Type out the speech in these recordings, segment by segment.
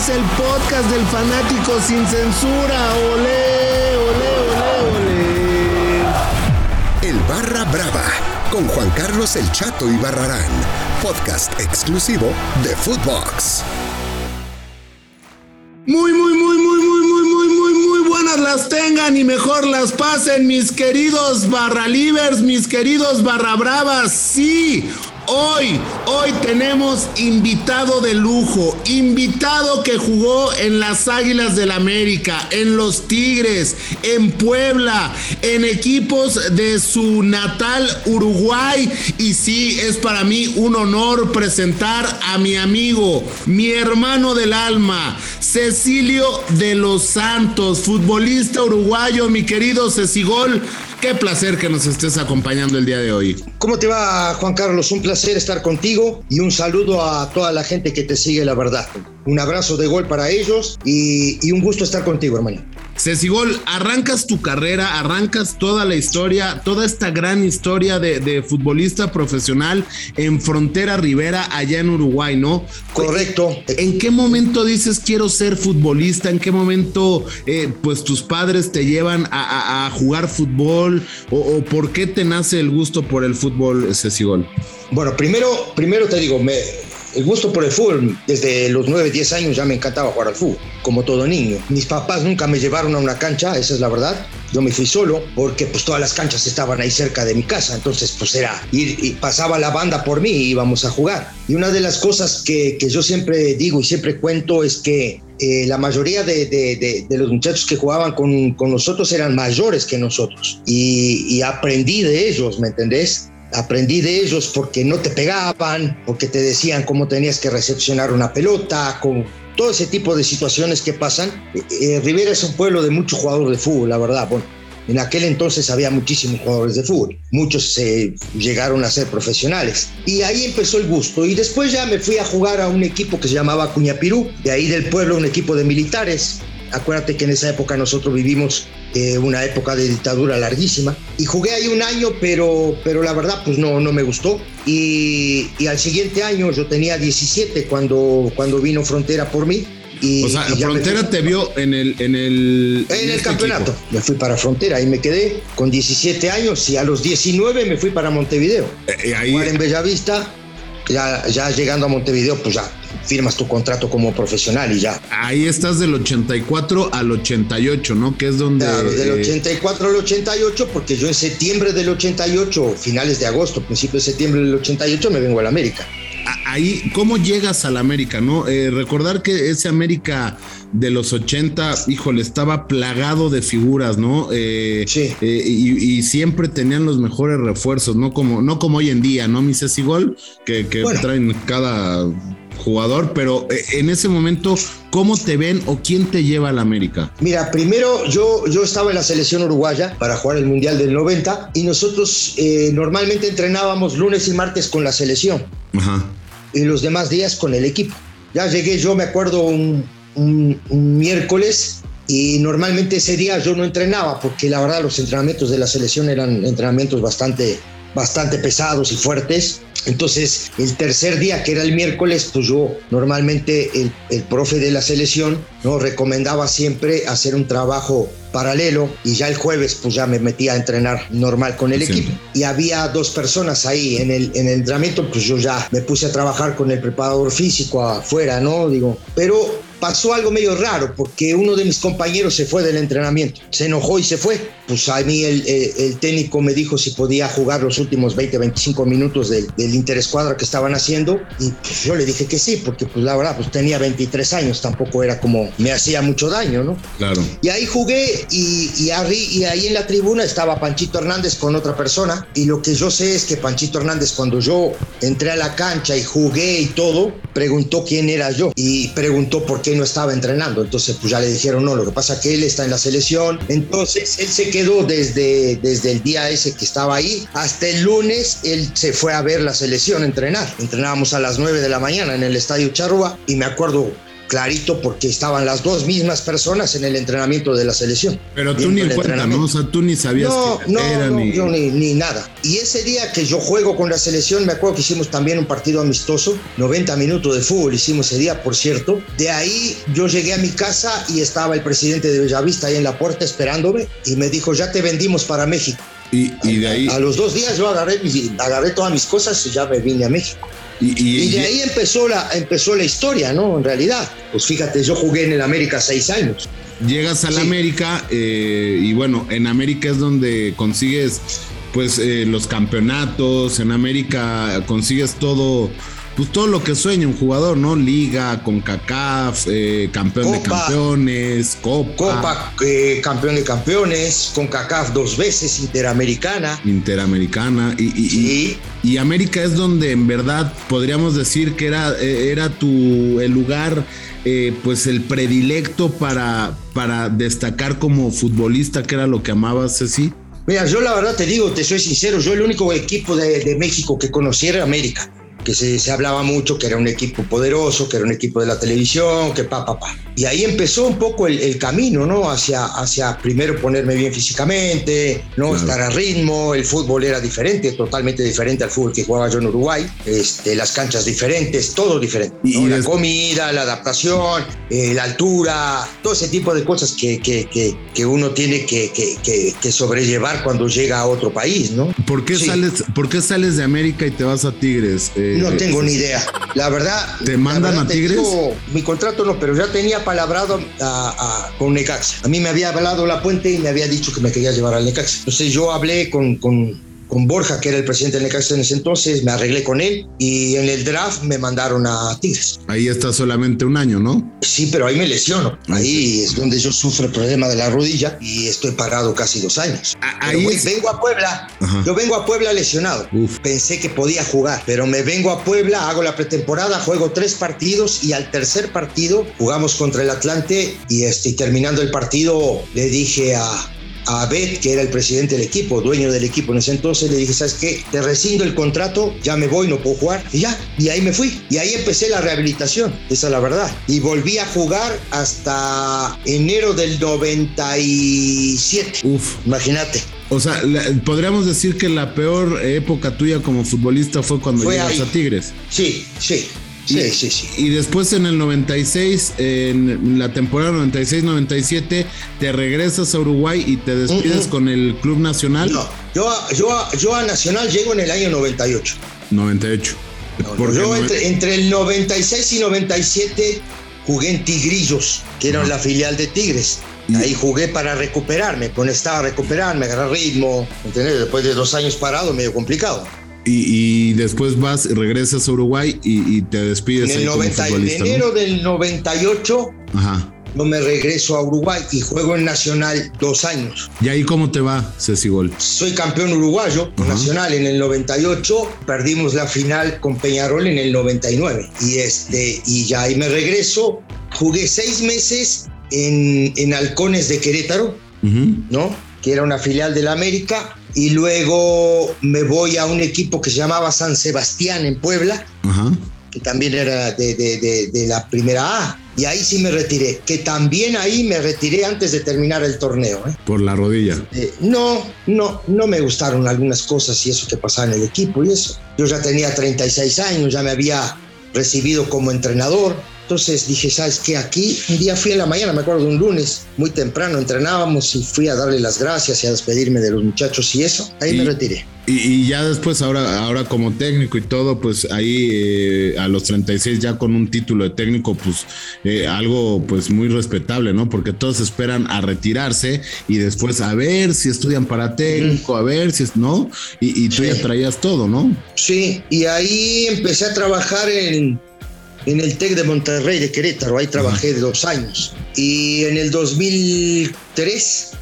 es el podcast del fanático sin censura. Olé, olé, olé, olé. El Barra Brava con Juan Carlos El Chato y Barrarán, podcast exclusivo de Footbox. Muy, muy, muy, muy, muy, muy, muy, muy, muy buenas las tengan y mejor las pasen, mis queridos barra livers, mis queridos barra bravas. Sí, Hoy, hoy tenemos invitado de lujo, invitado que jugó en las Águilas del América, en los Tigres, en Puebla, en equipos de su natal Uruguay. Y sí, es para mí un honor presentar a mi amigo, mi hermano del alma, Cecilio de los Santos, futbolista uruguayo, mi querido Cecigol. Qué placer que nos estés acompañando el día de hoy. ¿Cómo te va, Juan Carlos? Un placer estar contigo y un saludo a toda la gente que te sigue la verdad. Un abrazo de gol para ellos y, un gusto estar contigo, hermano. Cecigol, arrancas tu carrera, arrancas toda la historia, toda esta gran historia de, futbolista profesional en Frontera Rivera, allá en Uruguay, ¿no? Correcto. ¿En qué momento dices quiero ser futbolista? ¿En qué momento, eh, pues, tus padres te llevan a, jugar fútbol? O, por qué te nace el gusto por el fútbol, Cecigol? Bueno, primero, primero te digo, me, el gusto por el fútbol, desde los 9, 10 años ya me encantaba jugar al fútbol, como todo niño. Mis papás nunca me llevaron a una cancha, esa es la verdad. Yo me fui solo porque pues todas las canchas estaban ahí cerca de mi casa, entonces pues era ir y pasaba la banda por mí y íbamos a jugar. Y una de las cosas que, que yo siempre digo y siempre cuento es que eh, la mayoría de, de, los muchachos que jugaban con, con, nosotros eran mayores que nosotros y, y aprendí de ellos, ¿me entendés? Aprendí de ellos porque no te pegaban, porque te decían cómo tenías que recepcionar una pelota, con todo ese tipo de situaciones que pasan. Eh, eh, Rivera es un pueblo de muchos jugadores de fútbol, la verdad. Bueno, en aquel entonces había muchísimos jugadores de fútbol, muchos se llegaron a ser profesionales. Y ahí empezó el gusto. Y después ya me fui a jugar a un equipo que se llamaba Cuñapirú, de ahí del pueblo un equipo de militares. Acuérdate que en esa época nosotros vivimos eh, una época de dictadura larguísima. Y jugué ahí un año, pero, pero la verdad pues no, no me gustó. Y, y al siguiente año, yo tenía 17 cuando, cuando vino Frontera por mí. Y, o sea, Frontera te vio en el en el en, el este campeonato. Me fui para Frontera y me quedé con 17 años y a los 19 me fui para Montevideo. Eh, eh ahí... en Bellavista, ya, ya llegando a Montevideo, pues ya firmas tu contrato como profesional y ya. Ahí estás del 84 al 88, ¿no? Que es donde... Claro, del 84 al 88, porque yo en septiembre del 88, finales de agosto, principio de septiembre del 88, me vengo a la América. Ahí, ¿cómo llegas a la América, no? Eh, recordar que ese América de los 80, híjole, estaba plagado de figuras, ¿no? Eh, sí. Eh, y, siempre tenían los mejores refuerzos, ¿no? Como, no como hoy en día, ¿no? Mi Gol, que, que traen cada jugador, pero eh, en ese momento, ¿cómo te ven o quién te lleva a la América? Mira, primero yo, yo estaba en la selección uruguaya para jugar el Mundial del 90 y nosotros eh, normalmente entrenábamos lunes y martes con la selección Ajá. Y los demás días con el equipo. Ya llegué, yo me acuerdo un, un, miércoles y normalmente ese día yo no entrenaba porque la verdad los entrenamientos de la selección eran entrenamientos bastante bastante pesados y fuertes. Entonces, el tercer día, que era el miércoles, pues yo normalmente el, el profe de la selección nos recomendaba siempre hacer un trabajo paralelo y ya el jueves pues ya me metí a entrenar normal con el equipo. Y había dos personas ahí en el, en el entrenamiento pues yo ya me puse a trabajar con el preparador físico afuera, ¿no? Digo, pero pasó algo medio raro porque uno de mis compañeros se fue del entrenamiento, se enojó y se fue. Pues a mí el, el, técnico me dijo si podía jugar los últimos 20, 25 minutos del, del interescuadra que estaban haciendo y pues yo le dije que sí, porque pues la verdad pues tenía 23 años, tampoco era como me hacía mucho daño, ¿no? Claro. Y ahí jugué y, y, y ahí en la tribuna estaba Panchito Hernández con otra persona y lo que yo sé es que Panchito Hernández cuando yo entré a la cancha y jugué y todo, preguntó quién era yo y preguntó por qué no estaba entrenando. Entonces, pues ya le dijeron, no, lo que pasa es que él está en la selección. Entonces, él se quedó desde, desde el día ese que estaba ahí hasta el lunes, él se fue a ver la selección entrenar. Entrenábamos a las 9 de la mañana en el estadio Charrua y me acuerdo clarito porque estaban las dos mismas personas en el entrenamiento de la selección. Pero tú ni en cuenta, ¿no? O sea, tú ni sabías no, que no, era no, ni... yo ni, ni nada. Y ese día que yo juego con la selección, me acuerdo que hicimos también un partido amistoso, 90 minutos de fútbol hicimos ese día, por cierto. De ahí yo llegué a mi casa y estaba el presidente de Bellavista ahí en la puerta esperándome y me dijo, ya te vendimos para México. Y, y de ahí... A los dos días yo agarré, agarré todas mis cosas y ya me vine a México. Y, y- Y de ahí empezó la, empezó la historia, ¿no? En realidad. Pues fíjate, yo jugué en el América seis años. llegas a la Sí. América eh, y bueno, en América es donde consigues pues eh, los campeonatos, en América consigues todo, pues todo lo que sueña un jugador, ¿no? Liga, con CACAF, campeón de campeones, Copa, Copa, eh, campeón de campeones, con CACAF dos veces, Interamericana. Interamericana y, y- y- Sí, y América es donde en verdad podríamos decir que era, eh, era tu el lugar, eh, pues el predilecto para, para destacar como futbolista, que era lo que amabas, Ceci. Mira, yo la verdad te digo, te soy sincero, yo el único equipo de, de México que conocí era América, que se, se hablaba mucho que era un equipo poderoso, que era un equipo de la televisión, que pa, pa, pa. Y ahí empezó un poco el, el camino, ¿no? Hacia, hacia primero ponerme bien físicamente, ¿no? Claro. Estar a ritmo, el fútbol era diferente, totalmente diferente al fútbol que jugaba yo en Uruguay, este, las canchas diferentes, todo diferente. ¿no? y la comida, la adaptación, eh, la altura, todo ese tipo de cosas que, que, que, que uno tiene que, que, que, que sobrellevar cuando llega a otro país, ¿no? ¿Por qué, Sí. sales, ¿Por qué sales de América y te vas a Tigres? Eh, No tengo ni idea. La verdad. ¿Te mandan verdad a te Tigres? digo, mi contrato no, pero ya tenía palabrado a- a- con Necaxa. A mí me había hablado la puente y me había dicho que me quería llevar al Necaxa. Entonces yo hablé con, con, con Borja, que era el presidente del Necaxa en ese entonces, me arreglé con él y en el draft me mandaron a Tigres. Ahí está solamente un año, ¿no? Sí, pero ahí me lesiono. Ahí es donde yo sufro el problema de la rodilla y estoy parado casi dos años. A- Pero, ahí es- vengo a Puebla. Ajá. Yo vengo a Puebla lesionado. Uf. Pensé que podía jugar, pero me vengo a Puebla, hago la pretemporada, juego tres partidos y al tercer partido jugamos contra el Atlante y este, terminando el partido le dije a, a Abed, que era el presidente del equipo, dueño del equipo en ese entonces, le dije, ¿sabes qué? Te rescindo el contrato, ya me voy, no puedo jugar. Y ya, y ahí me fui. Y ahí empecé la rehabilitación, esa es la verdad. Y volví a jugar hasta enero del 97. Uf. Imagínate. O sea, podríamos decir que la peor época tuya como futbolista fue cuando Fue llegas ahí. a Tigres. Sí, sí, sí, sí, sí. Y después en el 96, en la temporada 96-97, te regresas a Uruguay y te despides Ujú. con el Club Nacional No, yo, a- yo, a- yo a Nacional llego en el año 98. 98. Porque yo no- entre, entre el 96 y 97 jugué en Tigrillos, que era la filial de Tigres. Y- Ahí jugué para recuperarme, pues necesitaba recuperarme, agarrar ritmo, ¿entendés? Después de dos años parado, medio complicado. Y, y después vas, regresas a Uruguay y, y te despides En el como 90, en futbolista. ¿no? enero del 98 Ajá. yo me regreso a Uruguay y juego en Nacional dos años. ¿Y ahí cómo te va, Ceci Gol? Soy campeón uruguayo Ajá. nacional en el 98, perdimos la final con Peñarol en el 99 y este y ya ahí me regreso, jugué seis meses en, en Halcones de Querétaro. ¿no? Que era una filial de la América y luego me voy a un equipo que se llamaba San Sebastián en Puebla, que también era de, de- de- de la primera A. Y ahí sí me retiré, que también ahí me retiré antes de terminar el torneo. ¿eh? Por la rodilla. Eh, no, no, no me gustaron algunas cosas y eso que pasaba en el equipo y eso. Yo ya tenía 36 años, ya me había recibido como entrenador. Entonces dije, ¿sabes qué? Aquí un día fui en la mañana, me acuerdo un lunes, muy temprano entrenábamos y fui a darle las gracias y a despedirme de los muchachos y eso. Ahí Y- me retiré. Y, y ya después, ahora, ahora como técnico y todo, pues ahí eh, a los 36 ya con un título de técnico, pues eh, algo pues muy respetable, ¿no? Porque todos esperan a retirarse y después a ver si estudian para técnico, a ver si es, ¿no? Y, y tú Sí. ya traías todo, ¿no? Sí, y ahí empecé a trabajar en, en el TEC de Monterrey de Querétaro, ahí trabajé dos años. Y en el 2003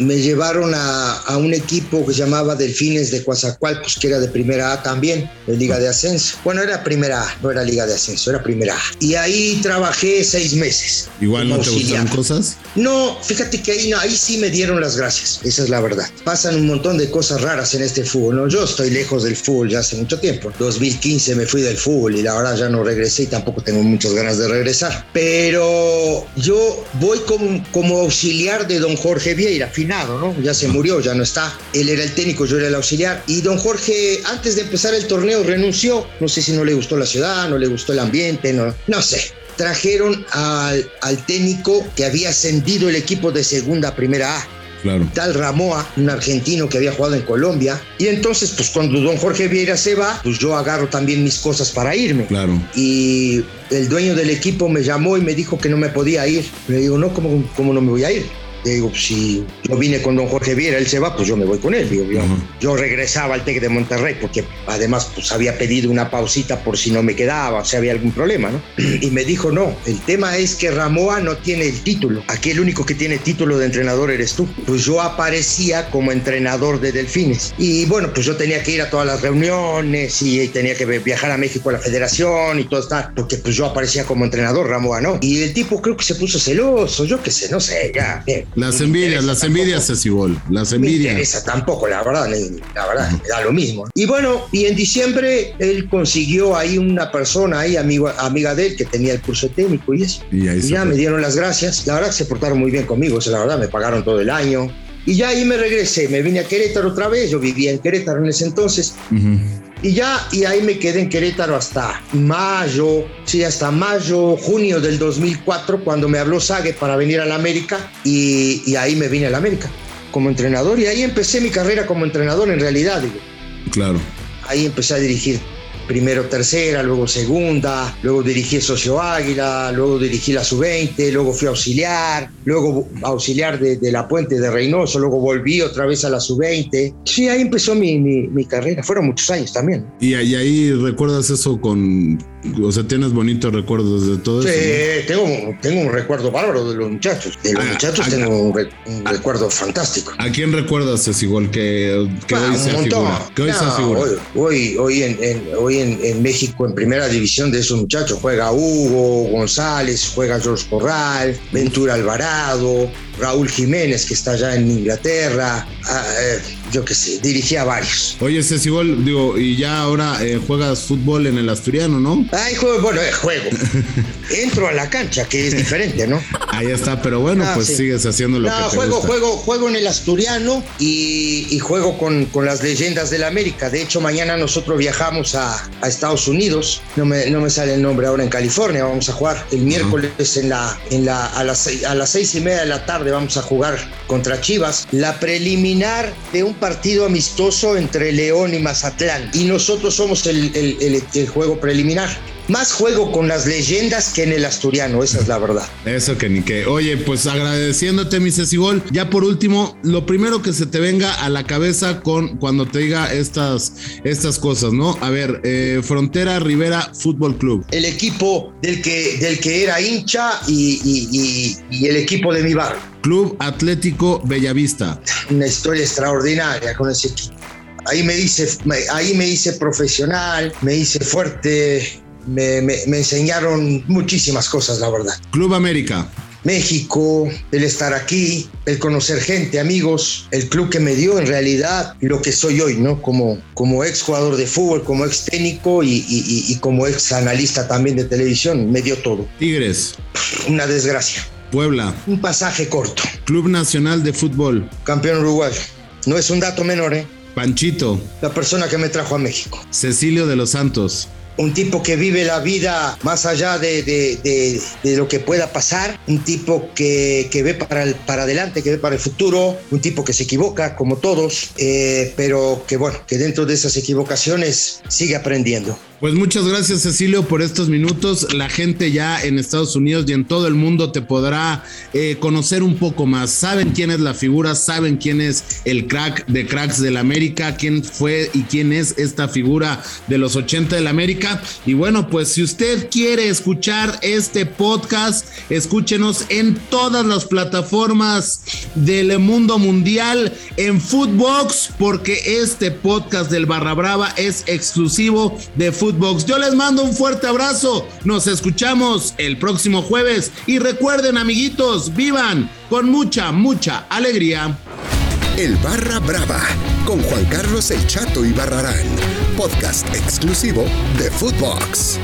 me llevaron a, un equipo que se llamaba Delfines de Coazacualcos, que era de primera A también, de Liga de Ascenso. Bueno, era primera A, no era Liga de Ascenso, era primera A. Y ahí trabajé seis meses. ¿Igual no te gustaron cosas? No, fíjate que ahí, ahí sí me dieron las gracias, esa es la verdad. Pasan un montón de cosas raras en este fútbol, ¿no? Yo estoy lejos del fútbol ya hace mucho tiempo. 2015 me fui del fútbol y la verdad ya no regresé y tampoco tengo muchas ganas de regresar. Pero yo voy como, como auxiliar de don Jorge Vieira, ¿no? Ya se murió, ya no está. Él era el técnico, yo era el auxiliar. Y don Jorge, antes de empezar el torneo, renunció. No sé si no le gustó la ciudad, no le gustó el ambiente, no, no sé. Trajeron al, al técnico que había ascendido el equipo de segunda a primera A. Claro. Tal Ramoa, un argentino que había jugado en Colombia. Y entonces, pues cuando don Jorge Vieira se va, pues yo agarro también mis cosas para irme. Claro. Y el dueño del equipo me llamó y me dijo que no me podía ir. Le digo, no, ¿cómo, cómo no me voy a ir? Digo, si yo vine con don Jorge Viera, él se va, pues yo me voy con él. Digo, yo, regresaba al TEC de Monterrey porque además pues había pedido una pausita por si no me quedaba, o si había algún problema, ¿no? Y me dijo, no, el tema es que Ramoa no tiene el título. Aquí el único que tiene título de entrenador eres tú. Pues yo aparecía como entrenador de Delfines. Y bueno, pues yo tenía que ir a todas las reuniones y tenía que viajar a México a la federación y todo está, porque pues yo aparecía como entrenador, Ramoa no. Y el tipo creo que se puso celoso, yo qué sé, no sé, ya. Las envidias, las envidias es igual, las envidias. esa tampoco, la verdad, la verdad, me da lo mismo. Y bueno, y en diciembre él consiguió ahí una persona ahí, amigo, amiga de él, que tenía el curso técnico y eso. Y, ya me dieron las gracias. La verdad se portaron muy bien conmigo, la verdad, me pagaron todo el año. Y ya ahí me regresé, me vine a Querétaro otra vez, yo vivía en Querétaro en ese entonces. Y ya, y ahí me quedé en Querétaro hasta mayo, sí, hasta mayo, junio del 2004, cuando me habló Sague para venir a la América, y, y ahí me vine a la América como entrenador, y ahí empecé mi carrera como entrenador en realidad, digo. Claro. Ahí empecé a dirigir primero tercera, luego segunda, luego dirigí Socio Águila, luego dirigí la sub-20, luego fui auxiliar, luego auxiliar de, la Puente de Reynoso, luego volví otra vez a la sub-20. Sí, ahí empezó mi, mi, carrera, fueron muchos años también. ¿Y, y ahí recuerdas eso con, o sea, tienes bonitos recuerdos de todo eso. Sí, tengo, tengo un recuerdo bárbaro de los muchachos. De los ah, muchachos ah, tengo un, ah, recuerdo fantástico. ¿A quién recuerdas es igual que, que hoy se figura? hoy, Hoy, hoy, en, hoy en, México, en primera división de esos muchachos, juega Hugo González, juega George Corral, Ventura Alvarado, Raúl Jiménez, que está allá en Inglaterra. Eh, yo qué sé, dirigía varios. Oye, Cecibol, digo, y ya ahora eh, juegas fútbol en el Asturiano, ¿no? Ay, juego, bueno, eh, juego. Entro a la cancha, que es diferente, ¿no? Ahí está, pero bueno, ah, pues sigues haciendo lo que te juego, juego, juego en el Asturiano y, juego con, con, las leyendas del América. De hecho, mañana nosotros viajamos a, a, Estados Unidos. No me, no me sale el nombre ahora en California. Vamos a jugar el miércoles en la, en la, a, las, a las seis y media de la tarde. Vamos a jugar contra Chivas. La preliminar de un partido amistoso entre León y Mazatlán. Y nosotros somos el, el, juego preliminar. Más juego con las leyendas que en el asturiano, esa es la verdad. Eso que ni que. Oye, pues agradeciéndote, mi Cecibol. Ya por último, lo primero que se te venga a la cabeza con cuando te diga estas, estas cosas, ¿no? A ver, eh, Frontera Rivera Fútbol Club. El equipo del que, del que era hincha y, y el equipo de mi barrio. Club Atlético Bellavista. Una historia extraordinaria con ese equipo. Ahí me hice, ahí me hice profesional, me hice fuerte, me, me, me enseñaron muchísimas cosas, la verdad. Club América. México, el estar aquí, el conocer gente, amigos, el club que me dio en realidad lo que soy hoy, ¿no? Como, como ex jugador de fútbol, como ex técnico y, y, y como ex analista también de televisión, me dio todo. Tigres. Una desgracia. Puebla. Un pasaje corto. Club Nacional de Fútbol. Campeón uruguayo. No es un dato menor, ¿eh? Panchito. La persona que me trajo a México. Cecilio de los Santos un tipo que vive la vida más allá de, de, de, lo que pueda pasar, un tipo que, que ve para, el, para adelante, que ve para el futuro, un tipo que se equivoca como todos, eh, pero que bueno, que dentro de esas equivocaciones sigue aprendiendo. Pues muchas gracias Cecilio por estos minutos. La gente ya en Estados Unidos y en todo el mundo te podrá eh, conocer un poco más. Saben quién es la figura, saben quién es el crack de cracks del América, quién fue y quién es esta figura de los 80 del América. Y bueno, pues si usted quiere escuchar este podcast, escúchenos en todas las plataformas del mundo mundial en Footbox, porque este podcast del Barra Brava es exclusivo de Yo les mando un fuerte abrazo. Nos escuchamos el próximo jueves y recuerden, amiguitos, vivan con mucha, mucha alegría. El Barra Brava con Juan Carlos El Chato y Barrarán, podcast exclusivo de Footbox.